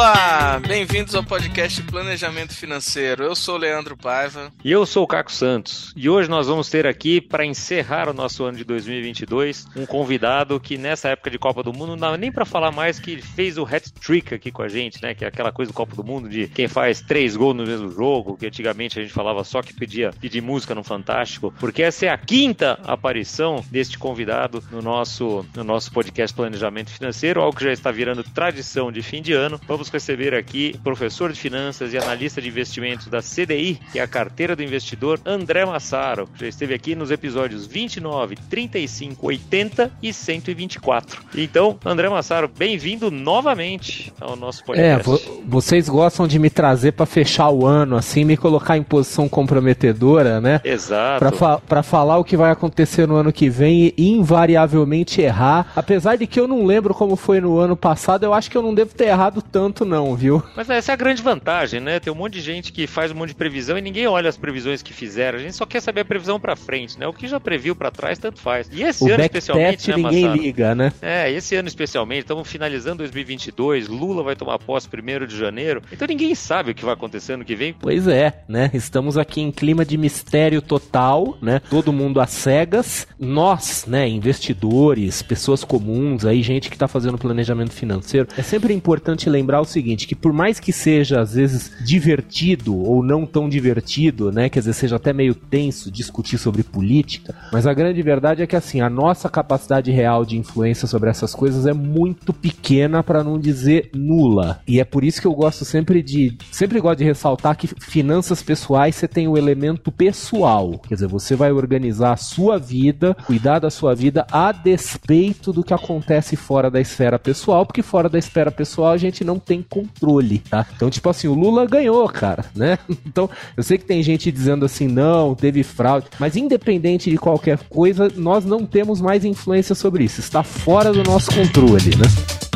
Olá, bem-vindos ao podcast Planejamento Financeiro. Eu sou o Leandro Paiva. E eu sou o Caco Santos. E hoje nós vamos ter aqui, para encerrar o nosso ano de 2022, um convidado que nessa época de Copa do Mundo não dá nem para falar mais que fez o hat-trick aqui com a gente, né? Que é aquela coisa do Copa do Mundo de quem faz três gols no mesmo jogo, que antigamente a gente falava só que pedia pedir música no Fantástico, porque essa é a quinta aparição deste convidado no nosso, no nosso podcast Planejamento Financeiro, algo que já está virando tradição de fim de ano. Vamos receber aqui professor de finanças e analista de investimentos da CDI, que é a carteira do investidor, André Massaro. Já esteve aqui nos episódios 29, 35, 80 e 124. Então, André Massaro, bem-vindo novamente ao nosso podcast. É, vocês gostam de me trazer para fechar o ano, assim, me colocar em posição comprometedora, né? Exato. Para fa falar o que vai acontecer no ano que vem e invariavelmente errar. Apesar de que eu não lembro como foi no ano passado, eu acho que eu não devo ter errado tanto tanto não, viu? Mas essa é a grande vantagem, né? Tem um monte de gente que faz um monte de previsão e ninguém olha as previsões que fizeram. A gente só quer saber a previsão para frente, né? O que já previu para trás, tanto faz. E esse o ano especialmente, né, ninguém Massaro? liga, né? É, esse ano especialmente, estamos finalizando 2022, Lula vai tomar posse primeiro de janeiro. Então ninguém sabe o que vai acontecer no que vem. Pois é, né? Estamos aqui em clima de mistério total, né? Todo mundo às cegas. Nós, né, investidores, pessoas comuns, aí gente que está fazendo planejamento financeiro, é sempre importante lembrar o seguinte, que por mais que seja às vezes divertido ou não tão divertido, né, quer dizer, seja até meio tenso discutir sobre política, mas a grande verdade é que assim, a nossa capacidade real de influência sobre essas coisas é muito pequena para não dizer nula. E é por isso que eu gosto sempre de sempre gosto de ressaltar que finanças pessoais você tem o elemento pessoal, quer dizer, você vai organizar a sua vida, cuidar da sua vida a despeito do que acontece fora da esfera pessoal, porque fora da esfera pessoal a gente não tem controle, tá? Então, tipo assim, o Lula ganhou, cara, né? Então, eu sei que tem gente dizendo assim, não, teve fraude, mas independente de qualquer coisa, nós não temos mais influência sobre isso. Está fora do nosso controle, né?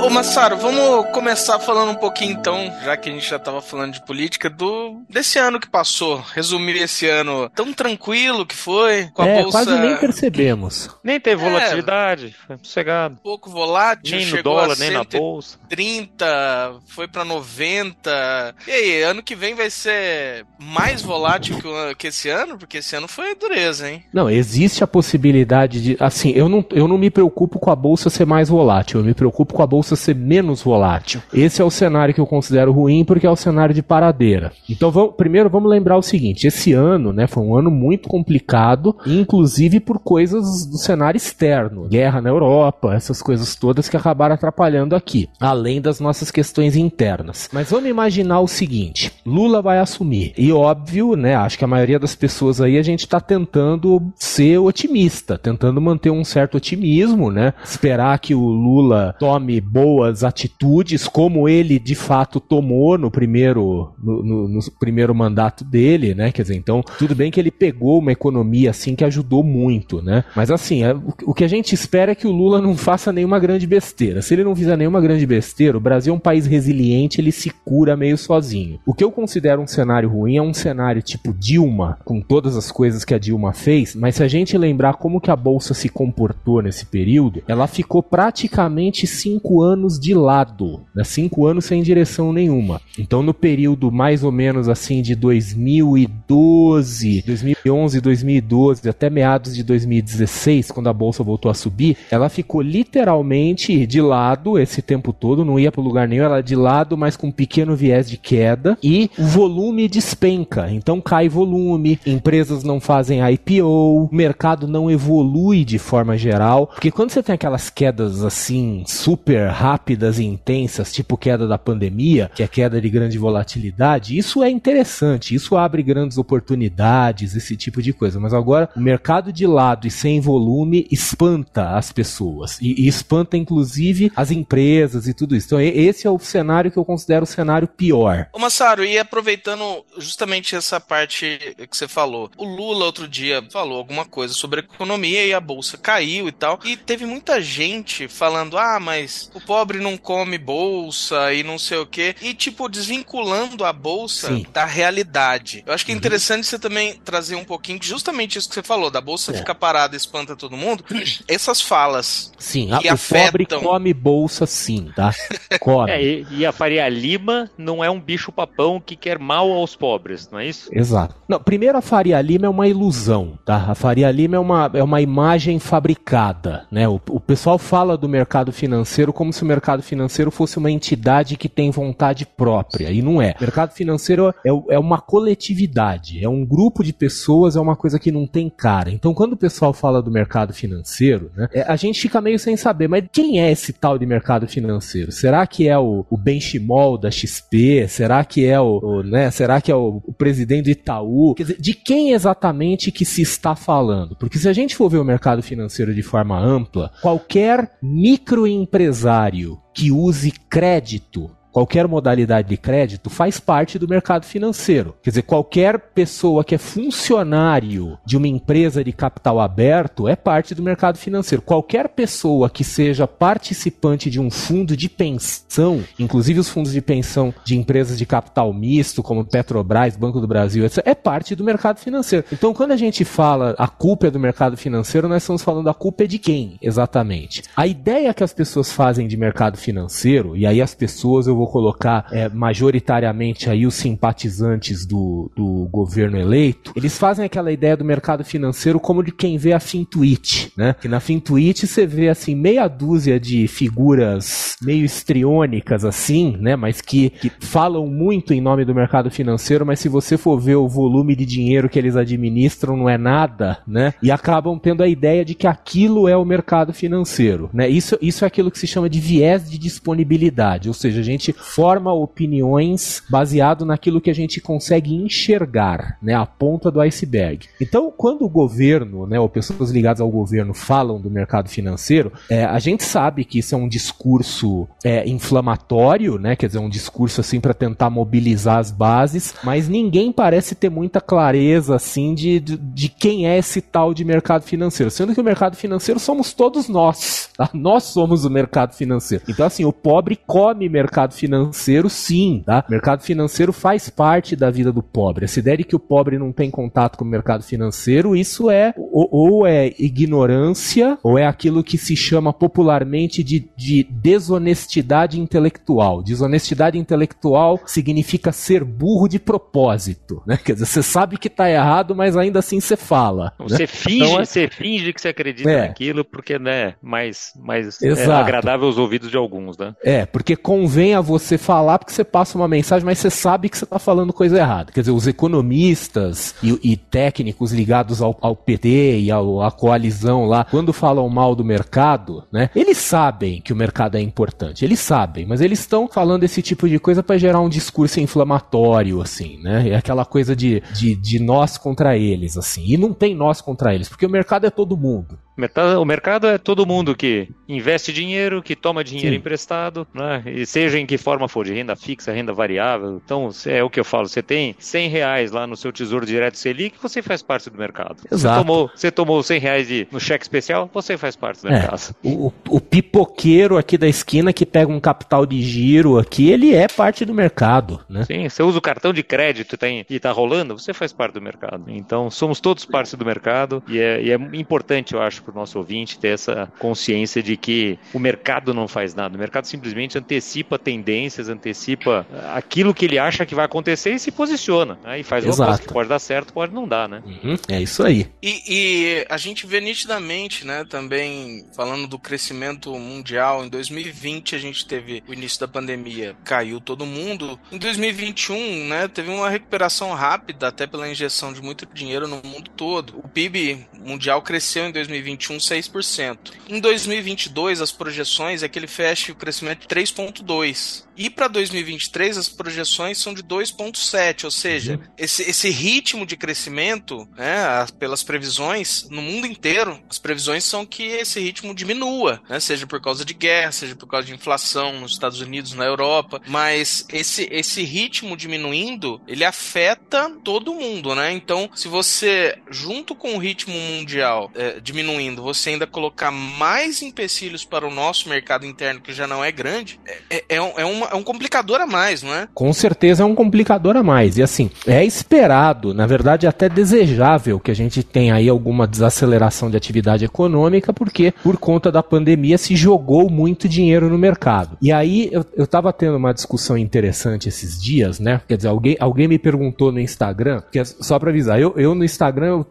Ô, ô Massaro, vamos começar falando um pouquinho então, já que a gente já estava falando de política, do desse ano que passou. Resumir esse ano tão tranquilo que foi, com a é, bolsa. Quase nem percebemos. Nem teve volatilidade, é, foi sossegado. Pouco volátil, nem no dólar, nem na bolsa. 30, foi para 90. E aí, ano que vem vai ser mais volátil que, que esse ano? Porque esse ano foi dureza, hein? Não, existe a possibilidade de. Assim, eu não, eu não me preocupo com a bolsa ser mais volátil, eu me preocupo com a bolsa ser menos volátil. Esse é o cenário que eu considero ruim porque é o cenário de paradeira. Então, vamos, primeiro vamos lembrar o seguinte: esse ano, né, foi um ano muito complicado, inclusive por coisas do cenário externo, guerra na Europa, essas coisas todas que acabaram atrapalhando aqui, além das nossas questões internas. Mas vamos imaginar o seguinte: Lula vai assumir e óbvio, né, acho que a maioria das pessoas aí a gente está tentando ser otimista, tentando manter um certo otimismo, né, esperar que o Lula tome boas atitudes, como ele de fato tomou no primeiro, no, no, no, primeiro mandato dele, né? Quer dizer, então, tudo bem que ele pegou uma economia assim que ajudou muito, né? Mas assim, é, o, o que a gente espera é que o Lula não faça nenhuma grande besteira. Se ele não fizer nenhuma grande besteira, o Brasil é um país resiliente, ele se cura meio sozinho. O que eu considero um cenário ruim é um cenário tipo Dilma, com todas as coisas que a Dilma fez, mas se a gente lembrar como que a bolsa se comportou nesse período, ela ficou praticamente cinco cinco anos de lado, né? cinco anos sem direção nenhuma. Então, no período mais ou menos assim de 2012, 2011, 2012 até meados de 2016, quando a bolsa voltou a subir, ela ficou literalmente de lado esse tempo todo, não ia para lugar nenhum, ela de lado, mas com um pequeno viés de queda e o volume despenca. Então cai volume, empresas não fazem IPO, o mercado não evolui de forma geral, porque quando você tem aquelas quedas assim super rápidas e intensas, tipo queda da pandemia, que é queda de grande volatilidade, isso é interessante, isso abre grandes oportunidades, esse tipo de coisa. Mas agora, o mercado de lado e sem volume espanta as pessoas e, e espanta inclusive as empresas e tudo isso. Então, esse é o cenário que eu considero o cenário pior. Ô Massaro, e aproveitando justamente essa parte que você falou, o Lula outro dia falou alguma coisa sobre economia e a bolsa caiu e tal, e teve muita gente falando: ah, mas o pobre não come bolsa e não sei o quê. E, tipo, desvinculando a bolsa Sim. da realidade. Eu acho que é uhum. interessante você também trazer um pouquinho, justamente isso que você falou, da bolsa é. fica parada e espanta todo mundo. Essas falas. Sim, que a, afetam... o pobre come bolsa sim, tá? Come. É, e, e a Faria Lima não é um bicho papão que quer mal aos pobres, não é isso? Exato. Não, primeiro a Faria Lima é uma ilusão, tá? A Faria Lima é uma, é uma imagem fabricada, né? O, o pessoal fala do mercado financeiro como se o mercado financeiro fosse uma entidade que tem vontade própria, e não é. O mercado financeiro é, é uma coletividade, é um grupo de pessoas, é uma coisa que não tem cara. Então, quando o pessoal fala do mercado financeiro, né, é, a gente fica meio sem saber, mas quem é esse tal de mercado financeiro? Será que é o, o Benchimol da XP? Será que é o, o né, será que é o, o presidente do Itaú? Quer dizer, de quem exatamente que se está falando? Porque se a gente for ver o mercado financeiro de forma ampla, qualquer microempresário que use crédito qualquer modalidade de crédito faz parte do mercado financeiro. Quer dizer, qualquer pessoa que é funcionário de uma empresa de capital aberto é parte do mercado financeiro. Qualquer pessoa que seja participante de um fundo de pensão, inclusive os fundos de pensão de empresas de capital misto, como Petrobras, Banco do Brasil, etc., é parte do mercado financeiro. Então, quando a gente fala a culpa é do mercado financeiro, nós estamos falando a culpa é de quem, exatamente? A ideia que as pessoas fazem de mercado financeiro, e aí as pessoas eu vou colocar é, majoritariamente aí os simpatizantes do, do governo eleito, eles fazem aquela ideia do mercado financeiro como de quem vê a Fintuit, né? Que na Fintuit você vê assim meia dúzia de figuras meio estriônicas assim, né? Mas que, que falam muito em nome do mercado financeiro, mas se você for ver o volume de dinheiro que eles administram não é nada, né? E acabam tendo a ideia de que aquilo é o mercado financeiro, né? Isso, isso é aquilo que se chama de viés de disponibilidade, ou seja, a gente gente forma opiniões baseado naquilo que a gente consegue enxergar, né, a ponta do iceberg. Então, quando o governo, né, ou pessoas ligadas ao governo falam do mercado financeiro, é, a gente sabe que isso é um discurso é, inflamatório, né, quer dizer, um discurso assim para tentar mobilizar as bases, mas ninguém parece ter muita clareza assim de, de, de quem é esse tal de mercado financeiro, sendo que o mercado financeiro somos todos nós, tá? Nós somos o mercado financeiro. Então, assim, o pobre come mercado financeiro, sim, tá? O mercado financeiro faz parte da vida do pobre. Essa ideia de que o pobre não tem contato com o mercado financeiro, isso é ou, ou é ignorância, ou é aquilo que se chama popularmente de, de desonestidade intelectual. Desonestidade intelectual significa ser burro de propósito, né? Quer dizer, você sabe que tá errado, mas ainda assim você fala. Você né? finge, então, é... você finge que você acredita é. naquilo porque, né, mais, mais é agradável aos ouvidos de alguns, né? É, porque convém a você falar porque você passa uma mensagem, mas você sabe que você está falando coisa errada. Quer dizer, os economistas e, e técnicos ligados ao, ao PT e ao, à coalizão lá, quando falam mal do mercado, né, eles sabem que o mercado é importante, eles sabem, mas eles estão falando esse tipo de coisa para gerar um discurso inflamatório, assim, né? É aquela coisa de, de, de nós contra eles, assim. E não tem nós contra eles, porque o mercado é todo mundo. O mercado é todo mundo que investe dinheiro, que toma dinheiro Sim. emprestado, né? E seja em que forma for, de renda fixa, renda variável. Então, é o que eu falo, você tem 100 reais lá no seu Tesouro Direto Selic, você faz parte do mercado. Exato. Você tomou, você tomou 100 reais de, no cheque especial, você faz parte do é, mercado. O, o pipoqueiro aqui da esquina que pega um capital de giro aqui, ele é parte do mercado, né? Sim, você usa o cartão de crédito tem, e tá rolando, você faz parte do mercado. Então, somos todos parte do mercado e é, e é importante, eu acho, para o nosso ouvinte ter essa consciência de que o mercado não faz nada. O mercado simplesmente antecipa tendências, antecipa aquilo que ele acha que vai acontecer e se posiciona. Né? E faz uma coisa que pode dar certo, pode não dar, né? Uhum, é isso aí. E, e, a gente vê nitidamente, né, também falando do crescimento mundial, em 2020 a gente teve o início da pandemia, caiu todo mundo. Em 2021, né, teve uma recuperação rápida, até pela injeção de muito dinheiro no mundo todo. O PIB mundial cresceu em 2021 6%. Em 2022, as projeções é que ele feche o crescimento de 3,2%. E para 2023 as projeções são de 2,7, ou seja, uhum. esse, esse ritmo de crescimento, né, pelas previsões no mundo inteiro, as previsões são que esse ritmo diminua, né, seja por causa de guerra, seja por causa de inflação nos Estados Unidos, na Europa, mas esse, esse ritmo diminuindo, ele afeta todo mundo, né? Então, se você, junto com o ritmo mundial é, diminuindo, você ainda colocar mais empecilhos para o nosso mercado interno, que já não é grande, é, é, é, é, uma, é um complicador a mais, não é? Com certeza é um complicador a mais. E assim, é esperado, na verdade, até desejável que a gente tenha aí alguma desaceleração de atividade econômica, porque por conta da pandemia se jogou muito dinheiro no mercado. E aí eu, eu tava tendo uma discussão interessante esses dias, né? Quer dizer, alguém, alguém me perguntou no Instagram, que é só pra avisar, eu, eu no Instagram eu,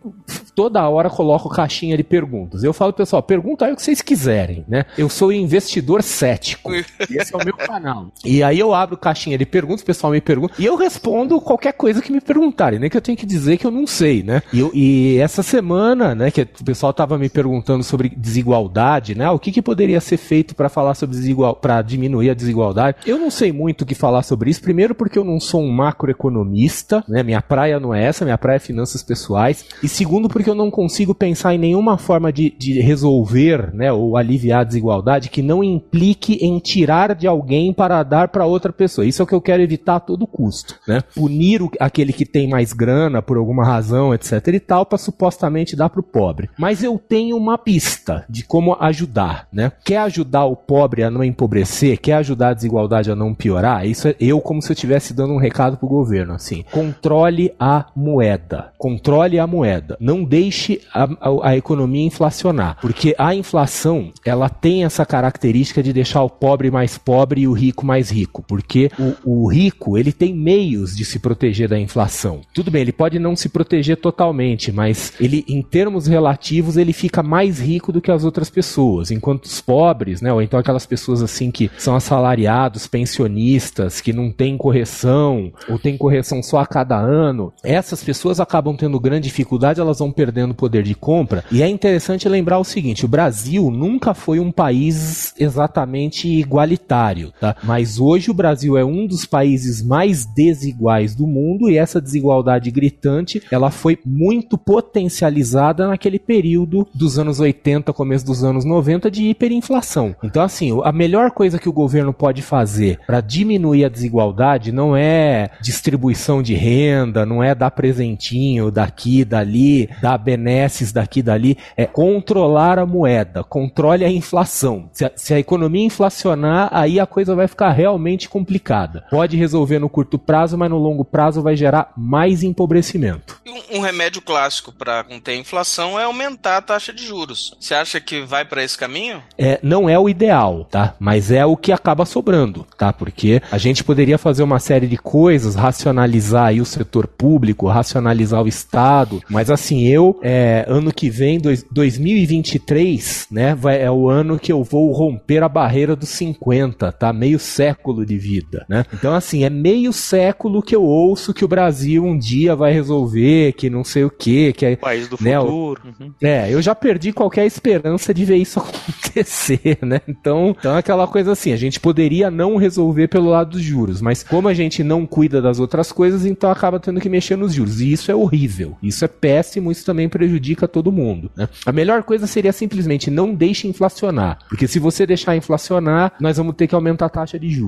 toda hora coloco caixinha de perguntas. Eu falo, pessoal, pergunta aí o que vocês quiserem, né? Eu sou investidor cético. Esse é o meu canal. E aí eu abro caixinha de perguntas, o pessoal me pergunta, e eu respondo qualquer coisa que me perguntarem, nem que eu tenho que dizer que eu não sei, né? E, eu, e essa semana, né, que o pessoal tava me perguntando sobre desigualdade, né? O que, que poderia ser feito para falar sobre desigual, para diminuir a desigualdade? Eu não sei muito o que falar sobre isso. Primeiro porque eu não sou um macroeconomista, né? Minha praia não é essa, minha praia é finanças pessoais. E segundo porque eu não consigo pensar em nenhuma forma de, de resolver, né, ou aliviar a desigualdade que não implique em tirar de alguém para dar para outra pessoa. Isso é o que eu quero evitar a todo custo, né? Punir o, aquele que tem mais grana por alguma razão, etc e tal, para supostamente dar para o pobre. Mas eu tenho uma pista de como ajudar, né? Quer ajudar o pobre a não empobrecer? Quer ajudar a desigualdade a não piorar? Isso é eu como se eu estivesse dando um recado pro governo, assim. Controle a moeda. Controle a moeda. Não deixe a, a, a economia inflacionar. Porque a inflação, ela tem essa característica de deixar o pobre mais pobre e o rico mais rico. Porque o, o rico, ele tem meios de se proteger da inflação. Tudo bem, ele pode não se proteger totalmente, mas ele, em termos relativos, ele fica mais rico do que as outras pessoas. Enquanto os pobres, né, ou então aquelas pessoas assim que são assalariados, pensionistas, que não têm correção, ou tem correção só a cada ano, essas pessoas acabam tendo grande dificuldade, elas vão perdendo poder de compra. E é interessante lembrar o seguinte: o Brasil nunca foi um país exatamente igualitário, tá? Mas hoje o Brasil é um dos países mais desiguais do mundo e essa desigualdade gritante, ela foi muito potencializada naquele período dos anos 80, começo dos anos 90 de hiperinflação. Então assim, a melhor coisa que o governo pode fazer para diminuir a desigualdade não é distribuição de renda, não é dar presentinho daqui, dali, dar benesses daqui, dali, é controlar a moeda, controle a inflação. Se a, se a economia inflacionar, aí a coisa vai ficar realmente complicada. Pode resolver no curto prazo, mas no longo prazo vai gerar mais empobrecimento. Um, um remédio clássico para conter a inflação é aumentar a taxa de juros. Você acha que vai para esse caminho? É, não é o ideal, tá? Mas é o que acaba sobrando, tá? Porque a gente poderia fazer uma série de coisas, racionalizar aí o setor público, racionalizar o Estado, mas assim, eu, é, ano que vem, dois, 2023, né, vai, é o ano que eu vou romper a barreira dos 50, tá? Meio século de vida, né? Então, assim, é meio século que eu ouço que o Brasil um dia vai resolver, que não sei o quê, que é... País do né, futuro. Uhum. É, eu já perdi qualquer esperança de ver isso acontecer, né? Então, então é aquela coisa assim, a gente poderia não resolver pelo lado dos juros, mas como a gente não cuida das outras coisas, então acaba tendo que mexer nos juros. E isso é horrível. Isso é péssimo, isso também prejudica todo mundo. Né? A melhor coisa seria simplesmente não deixe inflacionar. Porque se você deixar inflacionar, nós vamos ter que aumentar a taxa de juros.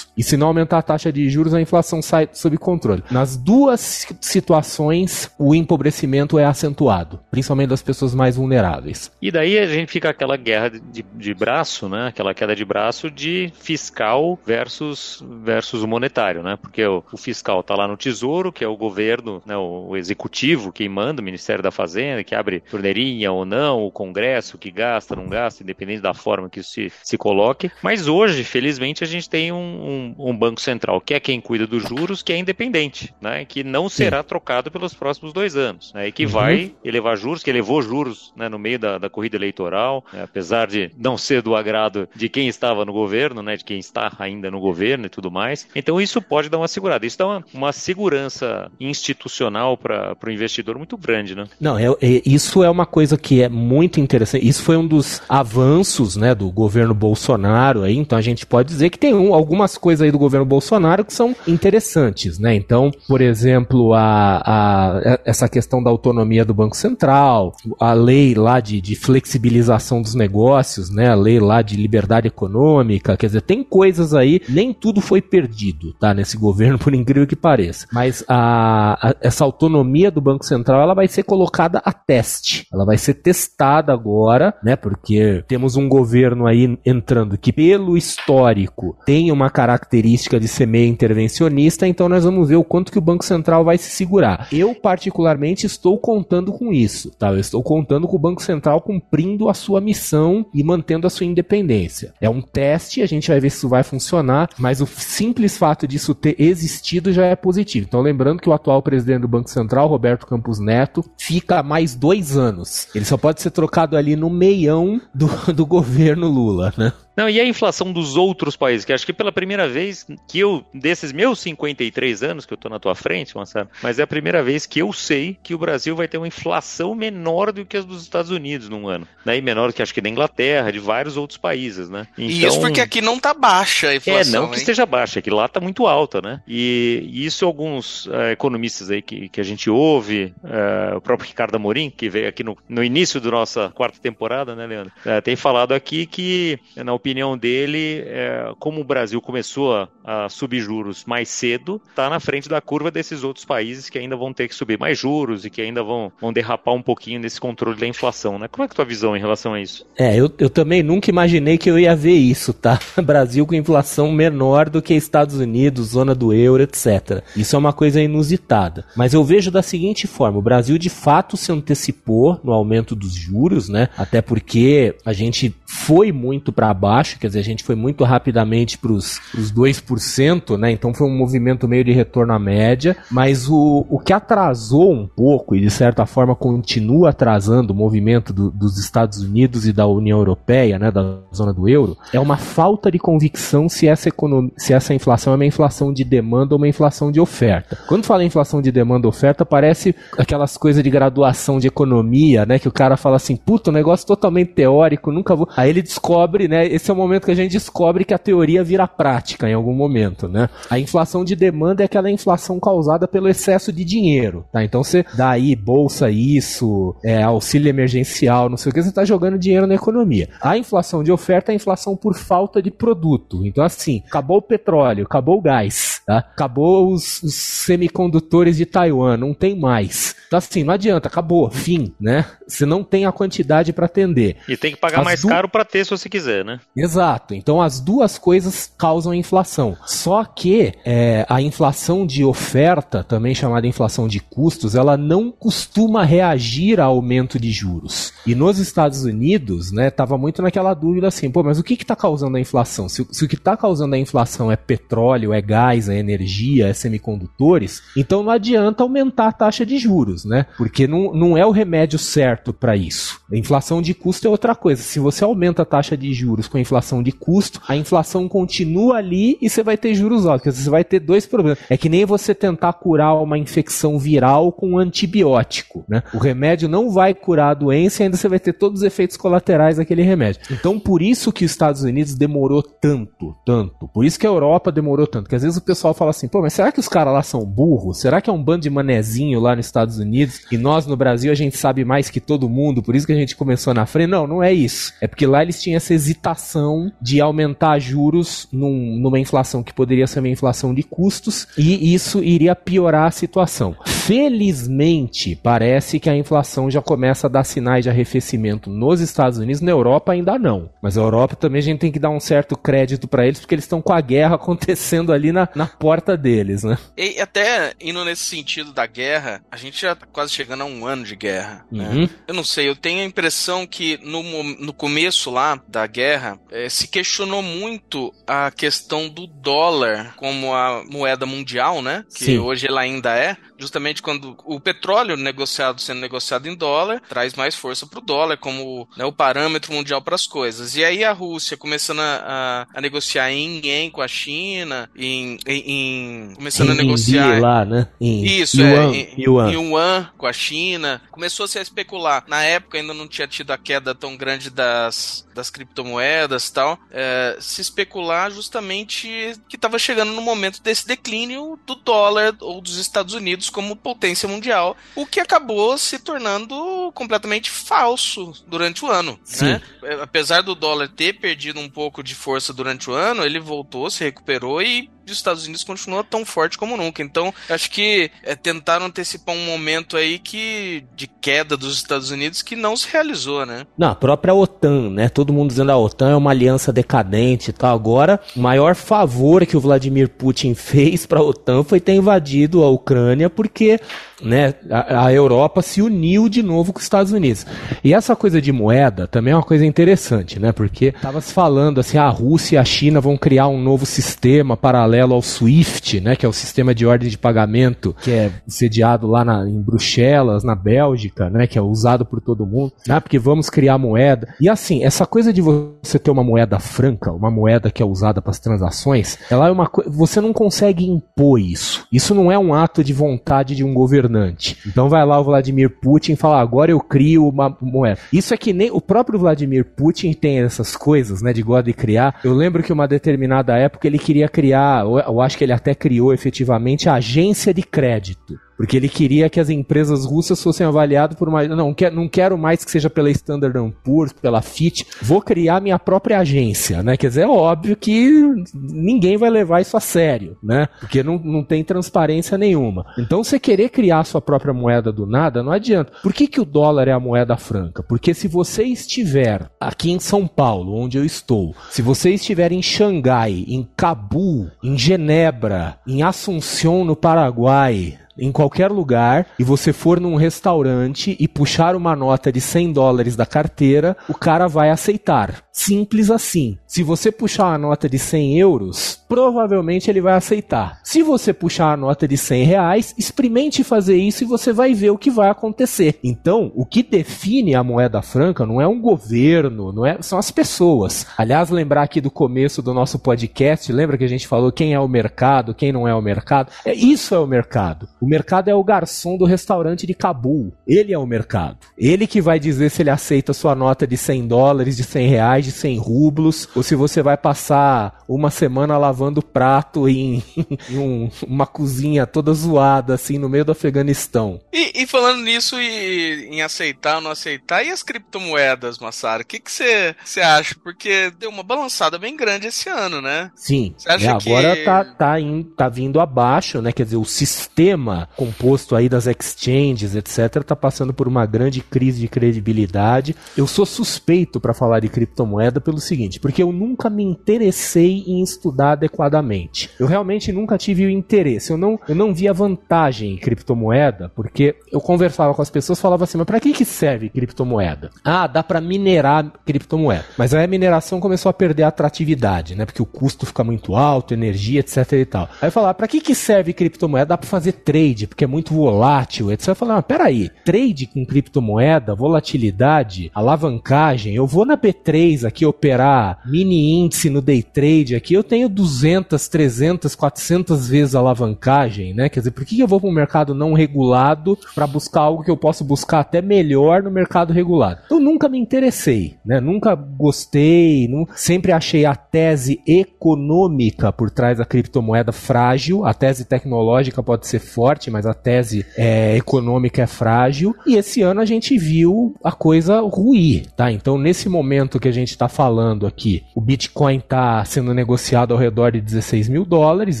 E se não aumentar a taxa de juros, a inflação sai sob controle. Nas duas situações, o empobrecimento é acentuado, principalmente das pessoas mais vulneráveis. E daí a gente fica aquela guerra de, de braço, né? Aquela queda de braço de fiscal versus, versus o monetário, né? Porque o, o fiscal está lá no Tesouro, que é o governo, né, o, o executivo que manda, o Ministério da Fazenda, que abre torneirinha ou não, o Congresso que gasta, não gasta, independente da forma que se, se coloque. Mas hoje, felizmente, a gente tem um, um, um Banco Central que é quem cuida dos juros, que é independente, né? Que não será Sim. trocado pelos próximos dois anos, né, e que uhum. vai elevar juros, que elevou juros né, no meio da, da corrida eleitoral, né, apesar de não ser do agrado de quem estava no governo, né, de quem está ainda no governo e tudo mais. Então isso pode dar uma segurada. Isso dá uma, uma segurança institucional para o investidor muito grande, né? Não, é, é, isso é uma coisa que é muito interessante. Isso foi um dos avanços né, do governo Bolsonaro. Aí, então a gente pode dizer que tem um, algumas coisas aí do governo Bolsonaro que são interessantes. Né? Então, por exemplo, a, a, essa questão da autonomia do Banco Central, a lei lá de, de flexibilização dos negócios, né? a lei lá de liberdade econômica. Quer dizer, tem coisas aí, nem tudo foi perdido tá, nesse governo, por incrível que pareça. Mas a, a essa autonomia do Banco Central ela vai ser colocada a teste. Ela vai ser testada agora, né? Porque temos um governo aí entrando que, pelo histórico, tem uma característica de ser meio intervencionista, então nós vamos ver o quanto que o Banco Central vai se segurar. Eu, particularmente, estou contando com isso, tá? Eu estou contando com o Banco Central cumprindo a sua missão e mantendo a sua independência. É um teste, a gente vai ver se isso vai funcionar, mas o simples fato disso ter existido já é positivo. Então, lembrando que o atual presidente do Banco Central, Roberto Campos Neto, fica mais dois anos. Ele só pode ser trocado ali no meião do, do governo Lula, né? Não, e a inflação dos outros países? Que acho que pela primeira vez que eu, desses meus 53 anos que eu tô na tua frente, mas é a primeira vez que eu sei que o Brasil vai ter uma inflação menor do que as dos Estados Unidos num ano. Né? E menor que acho que da Inglaterra, de vários outros países, né? Então, e isso porque aqui não tá baixa a inflação. É, não que hein? esteja baixa, é que lá tá muito alta, né? E, e isso alguns uh, economistas aí que, que a gente ouve, uh, o próprio Ricardo Amorim, que veio aqui no, no início da nossa quarta temporada, né, Leandro? Uh, tem falado aqui que, na opinião dele, é, como o Brasil começou a, a, subir juros mais cedo, está na frente da curva desses outros países que ainda vão ter que subir mais juros e que ainda vão, vão derrapar um pouquinho nesse controle da inflação, né? Como é que é a tua visão em relação a isso? É, eu, eu também nunca imaginei que eu ia ver isso, tá? Brasil com inflação menor do que Estados Unidos, zona do euro, etc. Isso é uma coisa inusitada. Mas eu vejo da seguinte forma: o Brasil de fato se antecipou no aumento dos juros, né? Até porque a gente foi muito para baixo baixo, quer dizer, a gente foi muito rapidamente para os 2%, né? Então foi um movimento meio de retorno à média, mas o, o que atrasou um pouco e de certa forma continua atrasando o movimento do, dos Estados Unidos e da União Europeia, né, da zona do euro, é uma falta de convicção se essa, economia, se essa inflação é uma inflação de demanda ou uma inflação de oferta. Quando fala em inflação de demanda oferta, parece aquelas coisas de graduação de economia, né, que o cara fala assim, puta, um negócio totalmente teórico, nunca vou... Aí ele descobre, né, esse é o momento que a gente descobre que a teoria vira prática em algum momento, né? A inflação de demanda é aquela inflação causada pelo excesso de dinheiro, tá? Então você dá aí bolsa isso, é, auxílio emergencial, não sei o que, você está jogando dinheiro na economia. A inflação de oferta é a inflação por falta de produto. Então assim, acabou o petróleo, acabou o gás, tá? Acabou os, os semicondutores de Taiwan, não tem mais. Então assim, não adianta, acabou, fim, né? Você não tem a quantidade para atender. E tem que pagar As mais du... caro para ter se você quiser, né? Exato. Então as duas coisas causam inflação. Só que é, a inflação de oferta, também chamada inflação de custos, ela não costuma reagir a aumento de juros. E nos Estados Unidos, né, tava muito naquela dúvida assim, pô, mas o que está causando a inflação? Se, se o que está causando a inflação é petróleo, é gás, é energia, é semicondutores, então não adianta aumentar a taxa de juros, né? Porque não, não é o remédio certo para isso. Inflação de custo é outra coisa. Se você aumenta a taxa de juros com a inflação de custo, a inflação continua ali e você vai ter juros altos. Você vai ter dois problemas. É que nem você tentar curar uma infecção viral com um antibiótico, né? O remédio não vai curar a doença e ainda você vai ter todos os efeitos colaterais daquele remédio. Então, por isso que os Estados Unidos demorou tanto, tanto. Por isso que a Europa demorou tanto. Que às vezes o pessoal fala assim, pô, mas será que os caras lá são burros? Será que é um bando de manezinho lá nos Estados Unidos e nós no Brasil a gente sabe mais que todo mundo, por isso que a gente começou na frente? Não, não é isso. É porque lá eles tinham essa hesitação de aumentar juros num, numa inflação que poderia ser uma inflação de custos e isso iria piorar a situação. Felizmente, parece que a inflação já começa a dar sinais de arrefecimento nos Estados Unidos, na Europa ainda não. Mas a Europa também a gente tem que dar um certo crédito para eles porque eles estão com a guerra acontecendo ali na, na porta deles, né? E até indo nesse sentido da guerra, a gente já tá quase chegando a um ano de guerra. Né? Uhum. Eu não sei, eu tenho impressão que no, no começo lá da guerra, é, se questionou muito a questão do dólar como a moeda mundial, né? Que Sim. hoje ela ainda é, justamente quando o petróleo negociado sendo negociado em dólar traz mais força para o dólar como né, o parâmetro mundial para as coisas. E aí a Rússia começando a, a, a negociar em yen com a China, em, em, em começando em, a negociar em lá, né? Em isso yuan, é, em yuan. yuan com a China, começou-se a especular. Na época ainda não tinha tido a queda tão grande das, das criptomoedas, tal. É, se especular justamente que estava chegando no momento desse declínio do dólar ou dos Estados Unidos como potência mundial, o que acabou se tornando completamente falso durante o ano. Né? É, apesar do dólar ter perdido um pouco de força durante o ano, ele voltou, se recuperou e os Estados Unidos continua tão forte como nunca. Então, acho que é, tentaram antecipar um momento aí que de queda dos Estados Unidos que não se realizou, né? Na própria OTAN, né? Todo mundo dizendo a OTAN é uma aliança decadente e tal. Agora, o maior favor que o Vladimir Putin fez para a OTAN foi ter invadido a Ucrânia porque né, a, a, Europa se uniu de novo com os Estados Unidos. E essa coisa de moeda também é uma coisa interessante, né? Porque estava se falando assim, a Rússia e a China vão criar um novo sistema paralelo ao SWIFT, né? Que é o sistema de ordem de pagamento que é sediado lá na, em Bruxelas, na Bélgica, né? Que é usado por todo mundo, né? Porque vamos criar moeda. E assim, essa coisa de você ter uma moeda franca, uma moeda que é usada para as transações, ela é uma coisa. Você não consegue impor isso. Isso não é um ato de vontade de um governante. Então vai lá o Vladimir Putin e fala: agora eu crio uma moeda. Isso é que nem o próprio Vladimir Putin tem essas coisas, né, de gosta de criar. Eu lembro que uma determinada época ele queria criar, eu acho que ele até criou efetivamente a agência de crédito. Porque ele queria que as empresas russas fossem avaliadas por uma. Não, não quero mais que seja pela Standard Poor's, pela FIT. Vou criar minha própria agência, né? Quer dizer, é óbvio que ninguém vai levar isso a sério, né? Porque não, não tem transparência nenhuma. Então, você querer criar sua própria moeda do nada, não adianta. Por que, que o dólar é a moeda franca? Porque se você estiver aqui em São Paulo, onde eu estou, se você estiver em Xangai, em Cabul, em Genebra, em Assunção, no Paraguai, em qualquer lugar e você for num restaurante e puxar uma nota de 100 dólares da carteira, o cara vai aceitar. Simples assim. Se você puxar a nota de 100 euros, provavelmente ele vai aceitar. Se você puxar a nota de 100 reais, experimente fazer isso e você vai ver o que vai acontecer. Então, o que define a moeda franca não é um governo, não é, são as pessoas. Aliás, lembrar aqui do começo do nosso podcast, lembra que a gente falou quem é o mercado, quem não é o mercado? É isso é o mercado. O mercado é o garçom do restaurante de Cabul. Ele é o mercado. Ele que vai dizer se ele aceita sua nota de 100 dólares, de 100 reais, de 100 rublos, ou se você vai passar uma semana lavando prato em, em um, uma cozinha toda zoada, assim, no meio do Afeganistão. E, e falando nisso e em aceitar ou não aceitar, e as criptomoedas, Massaro? O que você acha? Porque deu uma balançada bem grande esse ano, né? Sim. É, agora que... tá, tá, in, tá vindo abaixo, né? Quer dizer, o sistema composto aí das exchanges, etc., está passando por uma grande crise de credibilidade. Eu sou suspeito para falar de criptomoeda pelo seguinte, porque eu nunca me interessei em estudar adequadamente. Eu realmente nunca tive o interesse. Eu não, eu não via vantagem em criptomoeda, porque eu conversava com as pessoas, falava assim, mas para que que serve criptomoeda? Ah, dá para minerar criptomoeda. Mas aí a mineração começou a perder a atratividade, né? Porque o custo fica muito alto, energia, etc e tal. Aí eu falava, para que que serve criptomoeda? Dá para fazer trade trade, porque é muito volátil, etc. Eu falei, ah, peraí, trade com criptomoeda, volatilidade, alavancagem, eu vou na B3 aqui operar mini índice no day trade aqui, eu tenho 200, 300, 400 vezes alavancagem, né? Quer dizer, por que eu vou para um mercado não regulado para buscar algo que eu posso buscar até melhor no mercado regulado? Eu nunca me interessei, né? Nunca gostei, não, sempre achei a tese econômica por trás da criptomoeda frágil, a tese tecnológica pode ser forte, forte, mas a tese é, econômica é frágil. E esse ano a gente viu a coisa ruir, tá? Então, nesse momento que a gente está falando aqui, o Bitcoin está sendo negociado ao redor de 16 mil dólares,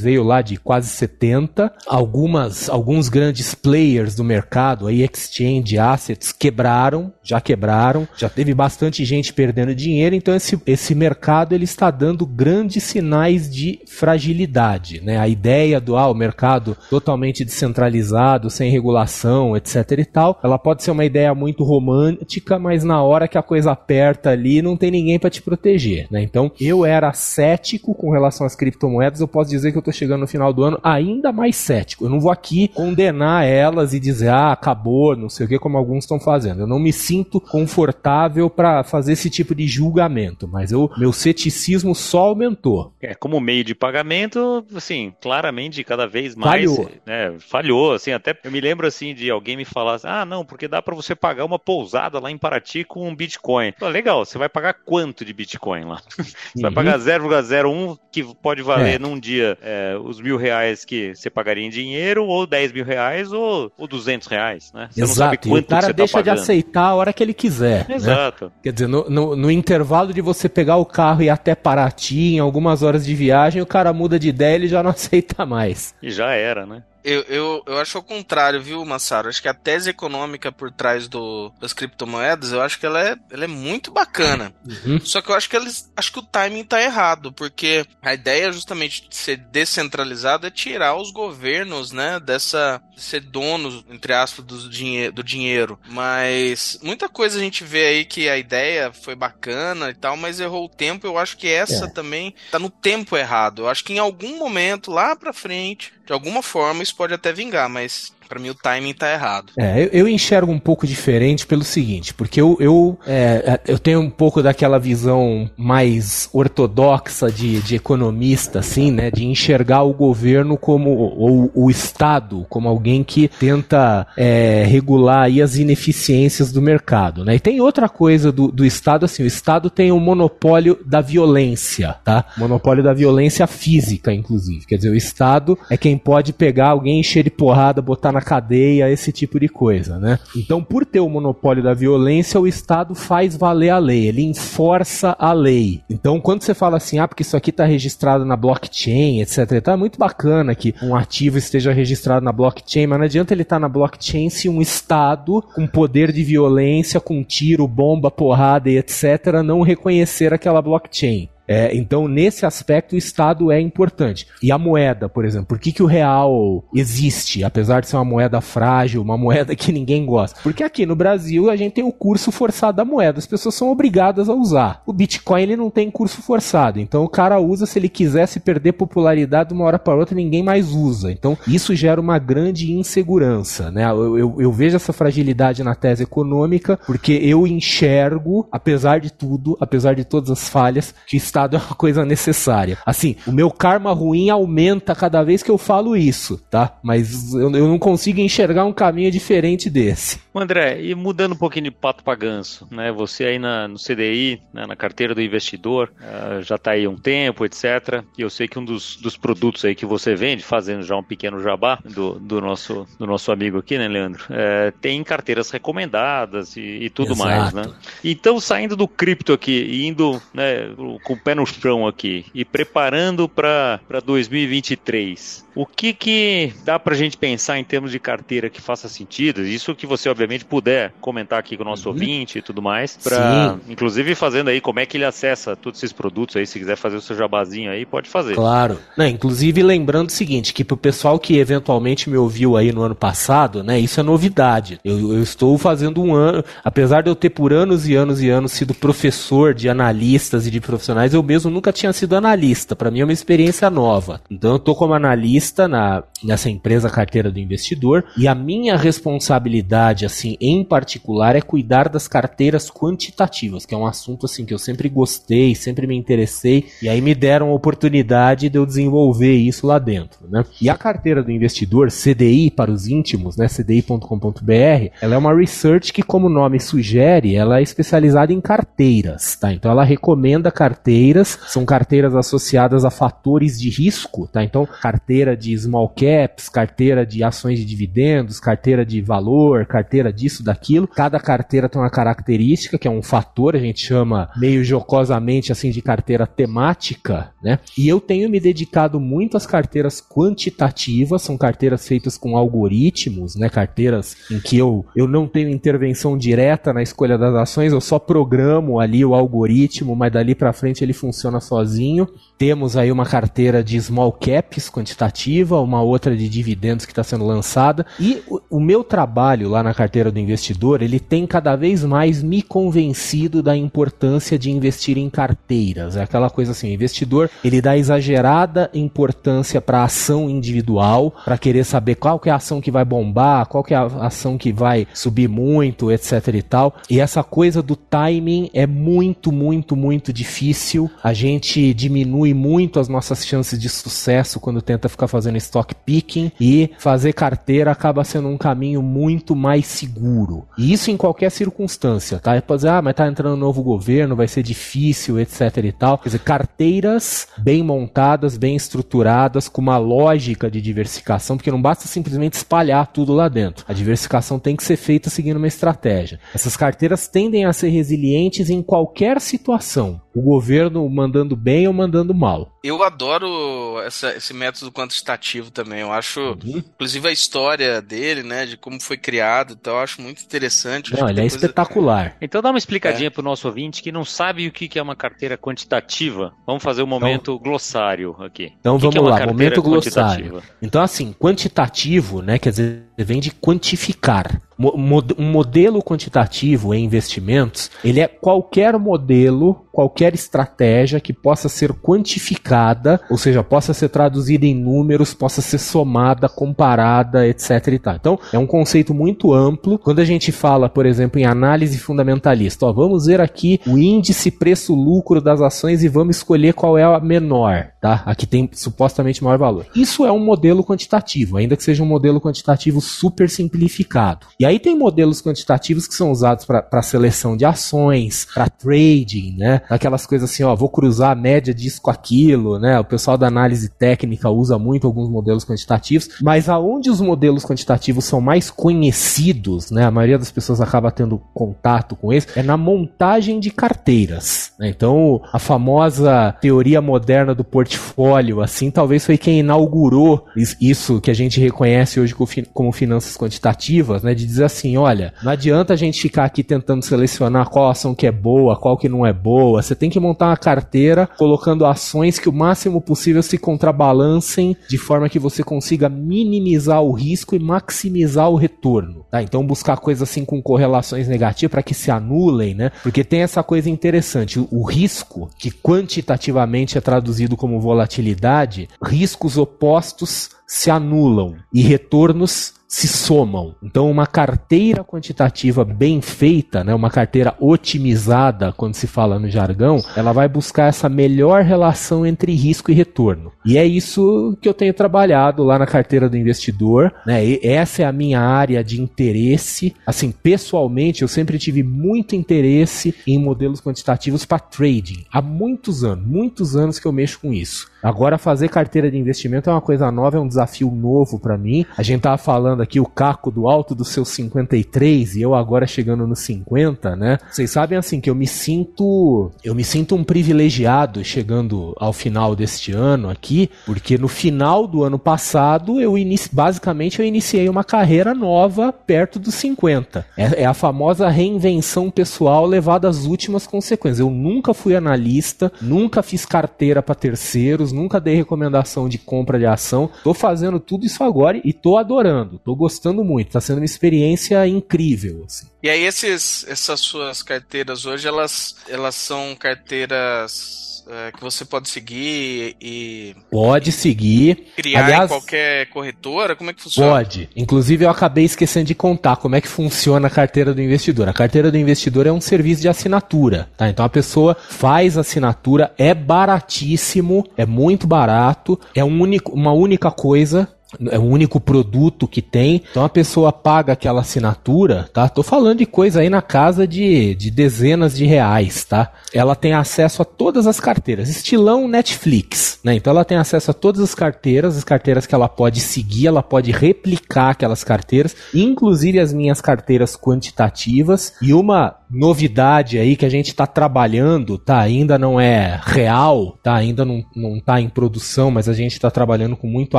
veio lá de quase 70. Algumas, alguns grandes players do mercado, aí exchange, assets, quebraram, já quebraram, já teve bastante gente perdendo dinheiro, então esse, esse mercado ele está dando grandes sinais de fragilidade, né? A ideia do ah, o mercado totalmente descentralizado descentralizado, sem regulação, etc e tal. Ela pode ser uma ideia muito romântica, mas na hora que a coisa aperta ali, não tem ninguém para te proteger, né? Então, eu era cético com relação às criptomoedas, eu posso dizer que eu tô chegando no final do ano ainda mais cético. Eu não vou aqui condenar elas e dizer, ah, acabou, não sei o que, como alguns estão fazendo. Eu não me sinto confortável para fazer esse tipo de julgamento, mas eu, meu ceticismo só aumentou. É, como meio de pagamento, assim, claramente cada vez mais falhou, né, falhou assim, até eu me lembro assim de alguém me falar, assim, ah, não, porque dá para você pagar uma pousada lá em Paraty com um Bitcoin. Pô, legal, você vai pagar quanto de Bitcoin lá? você vai pagar 0,01 que pode valer é. num dia é, os mil reais que você pagaria em dinheiro, ou 10 mil reais, ou, ou 200 reais, né? Você Exato, e o cara tá deixa tá de aceitar a hora que ele quiser. Né? Exato. Né? Quer dizer, no, no, no intervalo de você pegar o carro e ir até Paraty, em algumas horas de viagem, o cara muda de ideia e ele já não aceita mais. E já era, né? Eu, eu, eu acho o contrário, viu, Massaro? Acho que a tese econômica por trás do, das criptomoedas, eu acho que ela é, ela é muito bacana. Uhum. Só que eu acho que eles, acho que o timing tá errado, porque a ideia justamente de ser descentralizado é tirar os governos, né, dessa de ser donos, entre aspas, do, dinhe do dinheiro. Mas muita coisa a gente vê aí que a ideia foi bacana e tal, mas errou o tempo. Eu acho que essa é. também tá no tempo errado. Eu acho que em algum momento, lá pra frente, de alguma forma, isso pode até vingar, mas para mim o timing tá errado. É, eu, eu, enxergo um pouco diferente pelo seguinte, porque eu, eu, é, eu tenho um pouco daquela visão mais ortodoxa de, de economista, assim, né? De enxergar o governo como, ou o Estado, como alguém que tenta é, regular aí as ineficiências do mercado, né? E tem outra coisa do, do Estado, assim, o Estado tem o monopólio da violência, tá? Monopólio da violência física, inclusive. Quer dizer, o Estado é quem pode pegar alguém, encher de porrada, botar na cadeia, esse tipo de coisa, né? Então, por ter o monopólio da violência, o Estado faz valer a lei, ele enforça a lei. Então, quando você fala assim, ah, porque isso aqui está registrado na blockchain, etc, tá é muito bacana que um ativo esteja registrado na blockchain, mas não adianta ele estar tá na blockchain se um Estado com poder de violência, com tiro, bomba, porrada e etc, não reconhecer aquela blockchain. É, então, nesse aspecto, o Estado é importante. E a moeda, por exemplo, por que, que o real existe, apesar de ser uma moeda frágil, uma moeda que ninguém gosta? Porque aqui no Brasil a gente tem o curso forçado da moeda, as pessoas são obrigadas a usar. O Bitcoin ele não tem curso forçado, então o cara usa se ele quiser se perder popularidade de uma hora para outra, ninguém mais usa. Então, isso gera uma grande insegurança. Né? Eu, eu, eu vejo essa fragilidade na tese econômica, porque eu enxergo, apesar de tudo, apesar de todas as falhas, que Estado é uma coisa necessária. Assim, o meu karma ruim aumenta cada vez que eu falo isso, tá? Mas eu, eu não consigo enxergar um caminho diferente desse. André, e mudando um pouquinho de pato para ganso, né? Você aí na, no CDI, né, na carteira do investidor, uh, já está aí um tempo, etc. E eu sei que um dos, dos produtos aí que você vende, fazendo já um pequeno jabá do, do, nosso, do nosso amigo aqui, né, Leandro? É, tem carteiras recomendadas e, e tudo Exato. mais, né? Então, saindo do cripto aqui e indo né, com o pé no chão aqui e preparando para 2023, o que que dá para a gente pensar em termos de carteira que faça sentido? Isso que você, obviamente, puder comentar aqui com o nosso uhum. ouvinte e tudo mais, para inclusive fazendo aí como é que ele acessa todos esses produtos aí, se quiser fazer o seu jabazinho aí, pode fazer. Claro. Não, inclusive lembrando o seguinte, que pro pessoal que eventualmente me ouviu aí no ano passado, né, isso é novidade. Eu, eu estou fazendo um ano, apesar de eu ter por anos e anos e anos sido professor de analistas e de profissionais, eu mesmo nunca tinha sido analista. Para mim é uma experiência nova. Então eu tô como analista na, nessa empresa carteira do investidor e a minha responsabilidade assim, em particular, é cuidar das carteiras quantitativas, que é um assunto assim que eu sempre gostei, sempre me interessei, e aí me deram a oportunidade de eu desenvolver isso lá dentro, né? E a carteira do investidor, CDI para os íntimos, né, cdi.com.br, ela é uma research que, como o nome sugere, ela é especializada em carteiras, tá? Então ela recomenda carteiras, são carteiras associadas a fatores de risco, tá? Então, carteira de small caps, carteira de ações de dividendos, carteira de valor, carteira carteira disso, daquilo. Cada carteira tem uma característica, que é um fator, a gente chama meio jocosamente assim de carteira temática, né? E eu tenho me dedicado muito às carteiras quantitativas, são carteiras feitas com algoritmos, né? Carteiras em que eu, eu não tenho intervenção direta na escolha das ações, eu só programo ali o algoritmo, mas dali para frente ele funciona sozinho. Temos aí uma carteira de small caps quantitativa, uma outra de dividendos que está sendo lançada. E o, o, meu trabalho lá na carteira do investidor, ele tem cada vez mais me convencido da importância de investir em carteiras. É aquela coisa assim, o investidor ele dá exagerada importância para ação individual, para querer saber qual que é a ação que vai bombar, qual que é a ação que vai subir muito, etc e tal. E essa coisa do timing é muito, muito, muito difícil. A gente diminui muito as nossas chances de sucesso quando tenta ficar fazendo stock picking e fazer carteira acaba sendo um caminho muito mais seguro. E isso em qualquer circunstância, tá? Depois, ah, mas tá entrando um novo governo, vai ser difícil, etc e tal. Quer dizer, carteiras bem montadas, bem estruturadas, com uma lógica de diversificação, porque não basta simplesmente espalhar tudo lá dentro. A diversificação tem que ser feita seguindo uma estratégia. Essas carteiras tendem a ser resilientes em qualquer situação o governo mandando bem ou mandando mal. Eu adoro essa, esse método quantitativo também. Eu acho, uhum. inclusive, a história dele, né, de como foi criado, então eu acho muito interessante. Não, ele é espetacular. Então dá uma explicadinha é. pro nosso ouvinte que não sabe o que é uma carteira quantitativa. Vamos fazer o um momento então, glossário aqui. Então vamos que é lá, momento glossário. Então assim, quantitativo, né, quer dizer, vem de quantificar um modelo quantitativo em investimentos, ele é qualquer modelo, qualquer estratégia que possa ser quantificada, ou seja, possa ser traduzida em números, possa ser somada, comparada, etc. E tal. Então, é um conceito muito amplo. Quando a gente fala, por exemplo, em análise fundamentalista, ó, vamos ver aqui o índice preço-lucro das ações e vamos escolher qual é a menor, tá? A que tem supostamente maior valor. Isso é um modelo quantitativo, ainda que seja um modelo quantitativo super simplificado. E aí tem modelos quantitativos que são usados para seleção de ações, para trading, né? Aquelas coisas assim, ó, vou cruzar a média disso com aquilo, né? O pessoal da análise técnica usa muito alguns modelos quantitativos, mas aonde os modelos quantitativos são mais conhecidos, né? A maioria das pessoas acaba tendo contato com eles, é na montagem de carteiras. Né? Então, a famosa teoria moderna do portfólio, assim, talvez foi quem inaugurou isso que a gente reconhece hoje como finanças quantitativas, né? De dizer assim, olha, não adianta a gente ficar aqui tentando selecionar qual ação que é boa, qual que não é boa. Você tem que montar uma carteira colocando ações que o máximo possível se contrabalancem de forma que você consiga minimizar o risco e maximizar o retorno. Tá? Então buscar coisas assim com correlações negativas para que se anulem, né? Porque tem essa coisa interessante, o risco que quantitativamente é traduzido como volatilidade, riscos opostos se anulam e retornos se somam. Então, uma carteira quantitativa bem feita, né, uma carteira otimizada, quando se fala no jargão, ela vai buscar essa melhor relação entre risco e retorno. E é isso que eu tenho trabalhado lá na carteira do investidor. Né? E essa é a minha área de interesse. Assim, pessoalmente, eu sempre tive muito interesse em modelos quantitativos para trading. Há muitos anos, muitos anos que eu mexo com isso. Agora, fazer carteira de investimento é uma coisa nova, é um desafio novo para mim. A gente tava falando aqui o Caco do alto dos seus 53 e eu agora chegando nos 50, né? Vocês sabem assim que eu me sinto, eu me sinto um privilegiado chegando ao final deste ano aqui, porque no final do ano passado eu inici, basicamente eu iniciei uma carreira nova perto dos 50. É, é a famosa reinvenção pessoal levada às últimas consequências. Eu nunca fui analista, nunca fiz carteira para terceiros, nunca dei recomendação de compra de ação. Tô fazendo tudo isso agora e tô adorando, tô gostando muito. Tá sendo uma experiência incrível, assim. E aí esses, essas suas carteiras hoje, elas, elas são carteiras é, que você pode seguir e. Pode seguir. Criar Aliás, em qualquer corretora? Como é que funciona? Pode. Inclusive, eu acabei esquecendo de contar como é que funciona a carteira do investidor. A carteira do investidor é um serviço de assinatura. Tá? Então a pessoa faz assinatura, é baratíssimo, é muito barato, é um único, uma única coisa é o único produto que tem. Então a pessoa paga aquela assinatura, tá? Tô falando de coisa aí na casa de, de dezenas de reais, tá? Ela tem acesso a todas as carteiras, estilão Netflix, né? Então ela tem acesso a todas as carteiras, as carteiras que ela pode seguir, ela pode replicar aquelas carteiras, inclusive as minhas carteiras quantitativas e uma novidade aí que a gente está trabalhando, tá? Ainda não é real, tá? Ainda não, não tá em produção, mas a gente está trabalhando com muito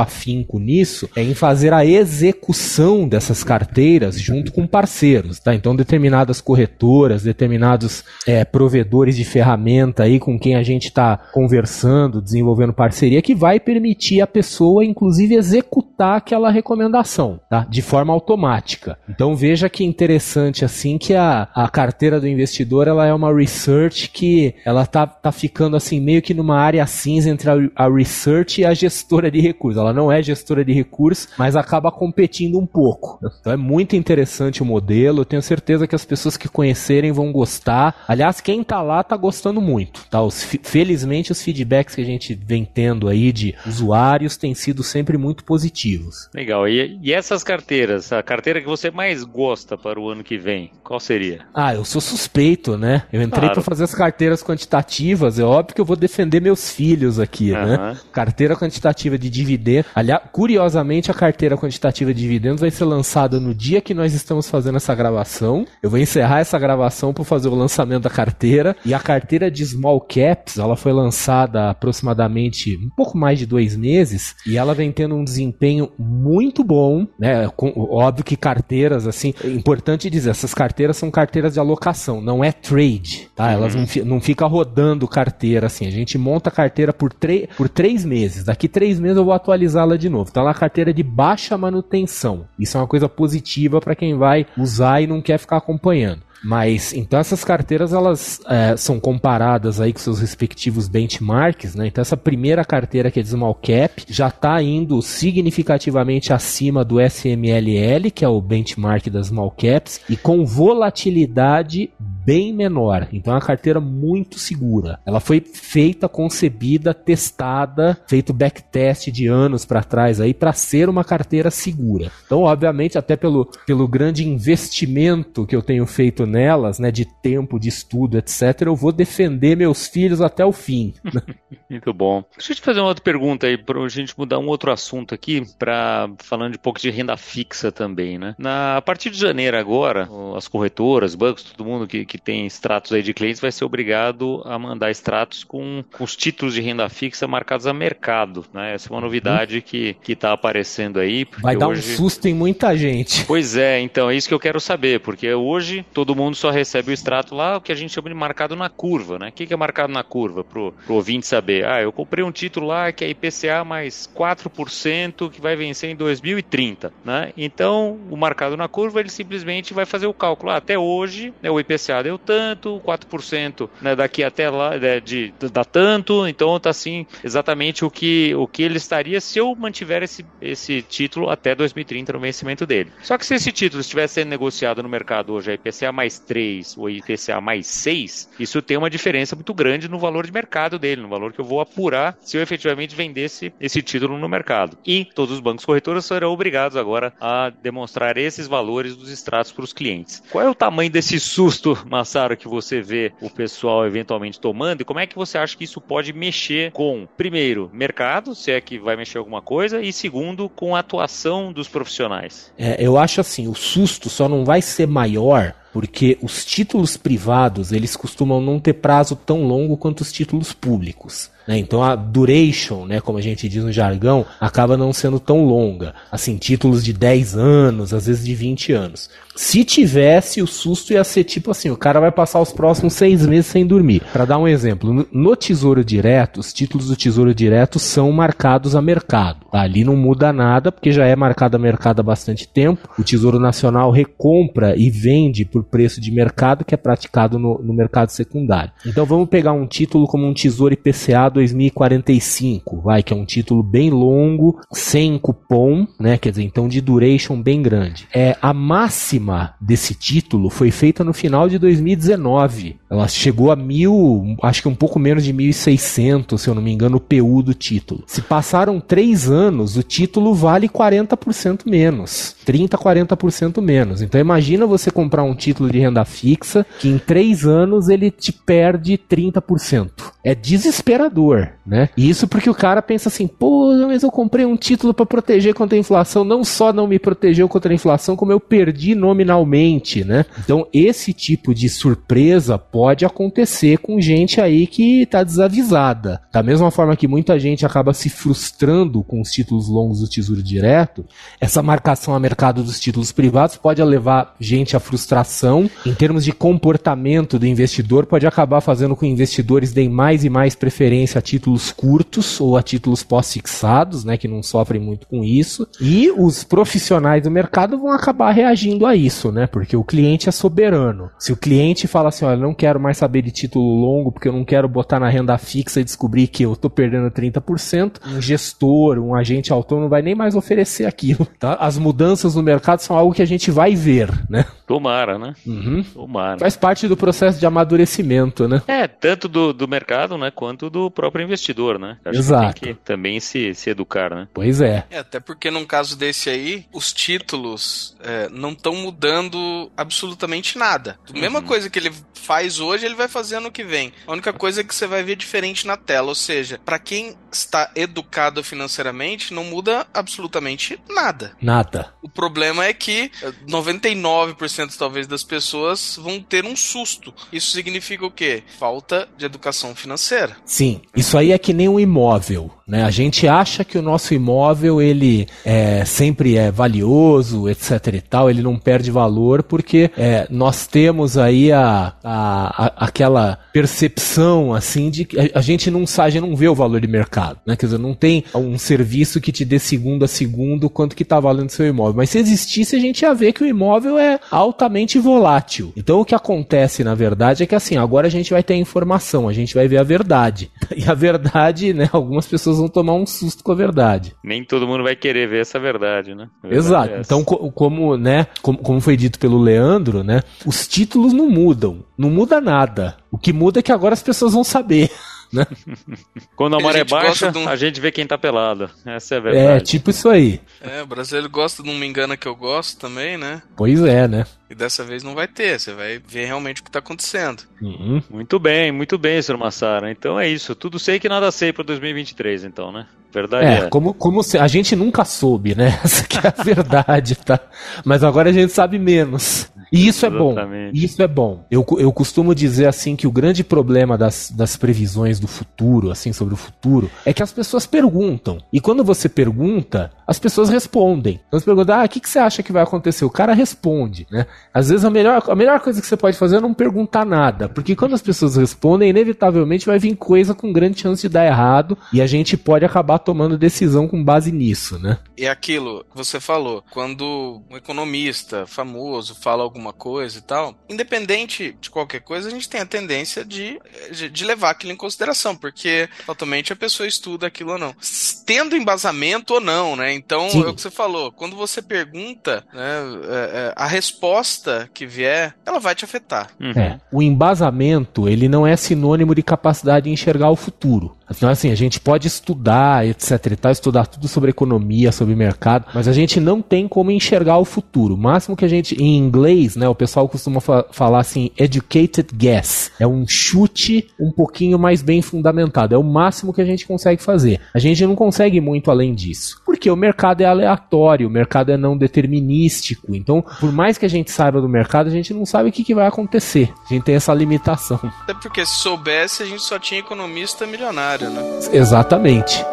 afinco nisso nisso é em fazer a execução dessas carteiras junto com parceiros, tá? Então, determinadas corretoras, determinados é, provedores de ferramenta aí com quem a gente está conversando, desenvolvendo parceria, que vai permitir a pessoa, inclusive, executar aquela recomendação, tá? De forma automática. Então, veja que interessante assim que a, a carteira do investidor ela é uma research que ela tá, tá ficando assim meio que numa área cinza entre a, a research e a gestora de recursos. Ela não é gestora de recursos, mas acaba competindo um pouco. Então é muito interessante o modelo. Eu tenho certeza que as pessoas que conhecerem vão gostar. Aliás, quem tá lá tá gostando muito. Tá? Os, felizmente os feedbacks que a gente vem tendo aí de usuários têm sido sempre muito positivos. Legal. E, e essas carteiras, a carteira que você mais gosta para o ano que vem, qual seria? Ah, eu sou suspeito, né? Eu entrei claro. para fazer as carteiras quantitativas. É óbvio que eu vou defender meus filhos aqui, uhum. né? Carteira quantitativa de dividendo. Aliás, curiosamente, a carteira quantitativa de dividendos vai ser lançada no dia que nós estamos fazendo essa gravação. Eu vou encerrar essa gravação para fazer o lançamento da carteira. E a carteira de small caps, ela foi lançada aproximadamente um pouco mais de dois meses e ela vem tendo um desempenho muito bom, né? Com, óbvio que carteiras, assim, é importante dizer, essas carteiras são carteiras de alocação, não é trade, tá? Elas uhum. não, não ficam rodando carteira assim. A gente monta a carteira por, por três meses. Daqui três meses eu vou atualizá-la de novo. Tá lá a carteira de baixa manutenção. Isso é uma coisa positiva para quem vai usar e não quer ficar acompanhando. Mas então essas carteiras elas é, são comparadas aí com seus respectivos benchmarks, né? Então essa primeira carteira que é de small cap já está indo significativamente acima do SMLL, que é o benchmark das small caps, e com volatilidade bem menor. Então é uma carteira muito segura. Ela foi feita, concebida, testada, feito backtest de anos para trás aí para ser uma carteira segura. Então, obviamente, até pelo, pelo grande investimento que eu tenho feito nelas, né, de tempo, de estudo, etc, eu vou defender meus filhos até o fim. muito bom. Deixa eu te fazer uma outra pergunta aí para a gente mudar um outro assunto aqui, para falando um pouco de renda fixa também, né? Na a partir de janeiro agora, as corretoras, bancos, todo mundo que, que que tem extratos aí de clientes vai ser obrigado a mandar extratos com, com os títulos de renda fixa marcados a mercado. Né? Essa é uma novidade uhum. que está aparecendo aí. Vai dar hoje... um susto em muita gente. Pois é, então é isso que eu quero saber, porque hoje todo mundo só recebe o extrato lá, o que a gente chama de marcado na curva. Né? O que é marcado na curva para o ouvinte saber? Ah, eu comprei um título lá que é IPCA mais 4% que vai vencer em 2030. Né? Então, o marcado na curva, ele simplesmente vai fazer o cálculo. Ah, até hoje, né, o IPCA deu tanto, 4% né, daqui até lá né, de, dá tanto, então está assim exatamente o que, o que ele estaria se eu mantiver esse, esse título até 2030 no vencimento dele. Só que se esse título estivesse sendo negociado no mercado hoje a IPCA mais 3 ou IPCA mais 6, isso tem uma diferença muito grande no valor de mercado dele, no valor que eu vou apurar se eu efetivamente vendesse esse título no mercado. E todos os bancos corretores serão obrigados agora a demonstrar esses valores dos extratos para os clientes. Qual é o tamanho desse susto, Massaro, que você vê o pessoal eventualmente tomando e como é que você acha que isso pode mexer com, primeiro, mercado, se é que vai mexer alguma coisa, e segundo, com a atuação dos profissionais? É, eu acho assim, o susto só não vai ser maior porque os títulos privados eles costumam não ter prazo tão longo quanto os títulos públicos. Né? Então a duration, né, como a gente diz no jargão, acaba não sendo tão longa. Assim, títulos de 10 anos, às vezes de 20 anos. Se tivesse, o susto ia ser tipo assim: o cara vai passar os próximos seis meses sem dormir. Para dar um exemplo, no Tesouro Direto, os títulos do Tesouro Direto são marcados a mercado. Ali não muda nada, porque já é marcado a mercado há bastante tempo. O Tesouro Nacional recompra e vende por preço de mercado que é praticado no, no mercado secundário. Então vamos pegar um título como um Tesouro IPCA 2045, vai, que é um título bem longo, sem cupom, né? Quer dizer, então de duration bem grande. É a máxima desse título foi feita no final de 2019. Ela chegou a mil, acho que um pouco menos de 1.600, se eu não me engano, o PU do título. Se passaram três anos, o título vale 40% menos. 30%, 40% menos. Então imagina você comprar um título de renda fixa que em três anos ele te perde 30%. É desesperador, né? E isso porque o cara pensa assim, pô, mas eu comprei um título para proteger contra a inflação. Não só não me protegeu contra a inflação, como eu perdi nominalmente, né? Então esse tipo de surpresa pode acontecer com gente aí que tá desavisada. Da mesma forma que muita gente acaba se frustrando com os títulos longos do Tesouro Direto, essa marcação a mercado dos títulos privados pode levar gente à frustração. Em termos de comportamento do investidor, pode acabar fazendo com que investidores deem mais e mais preferência a títulos curtos ou a títulos pós-fixados, né, que não sofrem muito com isso. E os profissionais do mercado vão acabar reagindo a isso, né, porque o cliente é soberano. Se o cliente fala assim, olha, não quero mais saber de título longo porque eu não quero botar na renda fixa e descobrir que eu estou perdendo 30%, um gestor, um agente autônomo vai nem mais oferecer aquilo. Tá? As mudanças no mercado são algo que a gente vai ver, né? Tomara, né? Uhum. Tomara. Faz parte do processo de amadurecimento, né? É, tanto do, do mercado, né, quanto do próprio investidor, né? Acho Exato. Que tem que também se, se educar, né? Pois é. É, até porque num caso desse aí, os títulos é, não estão mudando absolutamente nada. A mesma coisa que ele faz hoje, ele vai fazer ano que vem. A única coisa é que você vai ver diferente na tela. Ou seja, para quem está educado financeiramente, não muda absolutamente nada. Nada. O problema é que eh, 99% talvez das pessoas vão ter um susto. Isso significa o quê? Falta de educação financeira. Sim, isso aí é que nem um imóvel, né? A gente acha que o nosso imóvel ele é, sempre é valioso, etc e tal, ele não perde valor porque é, nós temos aí a, a, a- aquela percepção assim de que a, a gente não sabe, a gente não vê o valor de mercado, né? Quer dizer, não tem um serviço que te dê segundo a segundo quanto que tá valendo seu imóvel. Mas se existisse, a gente ia ver que o imóvel é altamente volátil. Então o que acontece, na verdade, é que assim, agora a gente vai ter informação, a gente vai ver a verdade. E a verdade, né, algumas pessoas vão tomar um susto com a verdade. Nem todo mundo vai querer ver essa verdade, né? Verdade Exato. é. Então, co- como, né, como, como foi dito pelo Leandro, né, os títulos não mudam, não muda nada. O que muda é que agora as pessoas vão saber. Quando a A maré gente gosta baixa, de um- a gente vê quem tá pelado. Essa é a É, verdade. tipo isso aí. É, o brasileiro gosta, não me engana que eu gosto também, né? Pois é, né? E dessa vez não vai ter, você vai ver realmente o que tá acontecendo. Uhum. Muito bem, muito bem, Sr. Massara. Então é isso. Tudo sei que nada sei para 2023, então, né? Verdade É, é. como, como se, a gente nunca soube, né? Essa que é a verdade, tá? Mas agora a gente sabe menos. E isso é bom. Exatamente. Isso é bom. Eu, eu costumo dizer assim que o grande problema das, das previsões do futuro, assim, sobre o futuro, é que as pessoas perguntam. E quando você pergunta, as pessoas respondem. Então você pergunta, ah, o que, que você acha que vai acontecer? O cara responde, né? Às vezes a melhor, a melhor coisa que você pode fazer é não perguntar nada. Porque quando as pessoas respondem, inevitavelmente vai vir coisa com grande chance de dar errado. E a gente pode acabar tomando decisão com base nisso, né? E é aquilo que você falou, quando um economista famoso fala alguma coisa e tal, independente de qualquer coisa, a gente tem a tendência de, de, de levar aquilo em consideração, porque totalmente a pessoa estuda aquilo ou não. Tendo embasamento ou não, né? Então, Sim. é o que você falou, quando você pergunta, né, é, é, a resposta que vier, ela vai te afetar. Uhum. É, o embasamento, ele não é sinônimo de capacidade de enxergar o futuro. Então, assim, a gente pode estudar, etc e tal, estudar tudo sobre economia, sobre mercado, mas a gente não tem como enxergar o futuro. O máximo que a gente, em inglês, né, o pessoal costuma fa- falar assim, educated guess. É um chute um pouquinho mais bem fundamentado. É o máximo que a gente consegue fazer. A gente não consegue muito além disso. Porque o mercado é aleatório, o mercado é não determinístico. Então, por mais que a gente saiba do mercado, a gente não sabe o que, que vai acontecer. A gente tem essa limitação. Até porque se soubesse, a gente só tinha economista milionário, né? Exatamente.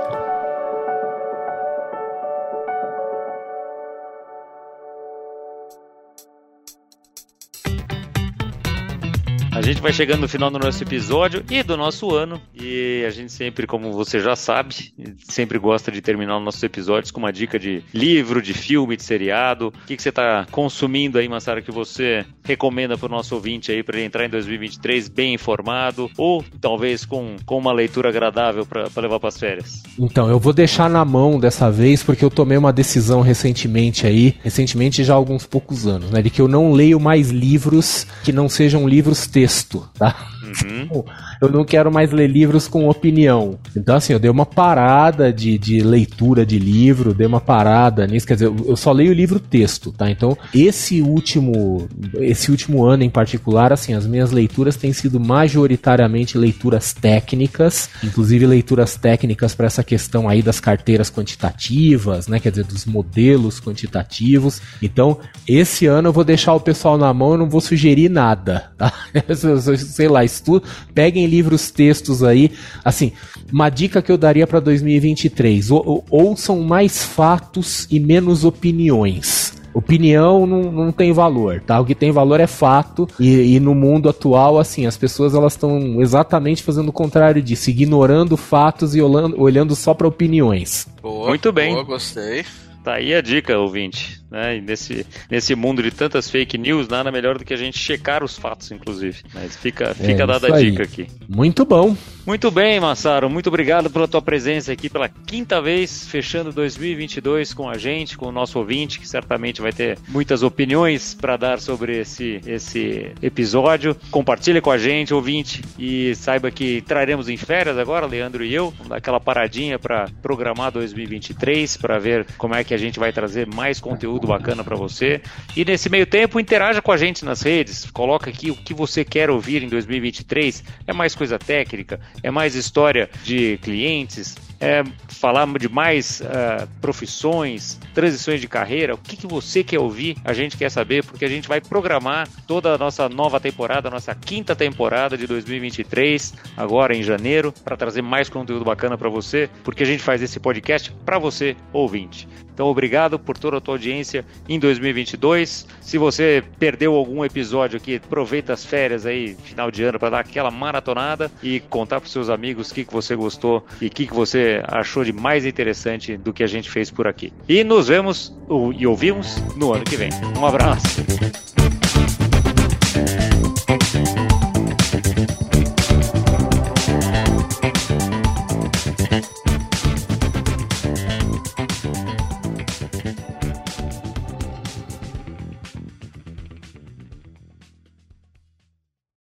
A gente vai chegando no final do nosso episódio e do nosso ano. E a gente sempre, como você já sabe, sempre gosta de terminar os nossos episódios com uma dica de livro, de filme, de seriado. O que, que você está consumindo aí, Massara, que você recomenda para o nosso ouvinte aí para ele entrar em 2023 bem informado ou talvez com, com uma leitura agradável para levar para as férias? Então, eu vou deixar na mão dessa vez, porque eu tomei uma decisão recentemente aí, recentemente já há alguns poucos anos, né? De que eu não leio mais livros que não sejam livros texto, tá? Uhum. Eu não quero mais ler livros com opinião. Então, assim, eu dei uma parada de, de leitura de livro, dei uma parada nisso. Quer dizer, eu- só leio livro texto, tá? Então, esse último, esse último ano em particular, assim, as minhas leituras têm sido majoritariamente leituras técnicas, inclusive leituras técnicas para essa questão aí das carteiras quantitativas, né? Quer dizer, dos modelos quantitativos. Então, esse ano eu vou deixar o pessoal na mão, eu não vou sugerir nada, tá? Sei lá, estudo, peguem livros, textos aí. Assim, uma dica que eu daria para 2023: ou, ouçam mais fatos e menos opiniões. Opinião não, não tem valor, tá? O que tem valor é fato e, e no mundo atual, assim, as pessoas elas estão exatamente fazendo o contrário disso, ignorando fatos e olhando, olhando só para opiniões. Boa, Muito bem. Boa, gostei. Tá aí a dica, ouvinte. Né? E nesse, nesse mundo de tantas fake news, nada melhor do que a gente checar os fatos, inclusive. Mas fica, fica é, dada a dica aqui. Muito bom. Muito bem, Massaro. Muito obrigado pela tua presença aqui pela quinta vez, fechando 2022 com a gente, com o nosso ouvinte, que certamente vai ter muitas opiniões para dar sobre esse, esse episódio. Compartilha com a gente, ouvinte, e saiba que traremos em férias agora, Leandro e eu. Vamos dar aquela paradinha para programar 2023, para ver como é que a gente vai trazer mais conteúdo bacana para você. E nesse meio tempo, interaja com a gente nas redes. Coloca aqui o que você quer ouvir em 2023. É mais coisa técnica? é mais história de clientes, é falar de mais uh, profissões, transições de carreira, o que, que você quer ouvir, a gente quer saber, porque a gente vai programar toda a nossa nova temporada, nossa quinta temporada de 2023, agora em janeiro, para trazer mais conteúdo bacana para você, porque a gente faz esse podcast para você, ouvinte. Então, obrigado por toda a tua audiência em 2022. Se você perdeu algum episódio aqui, aproveita as férias aí, final de ano, para dar aquela maratonada e contar para seus amigos o que, que você gostou e o que, que você achou de mais interessante do que a gente fez por aqui. E nos vemos e ouvimos no ano que vem. Um abraço.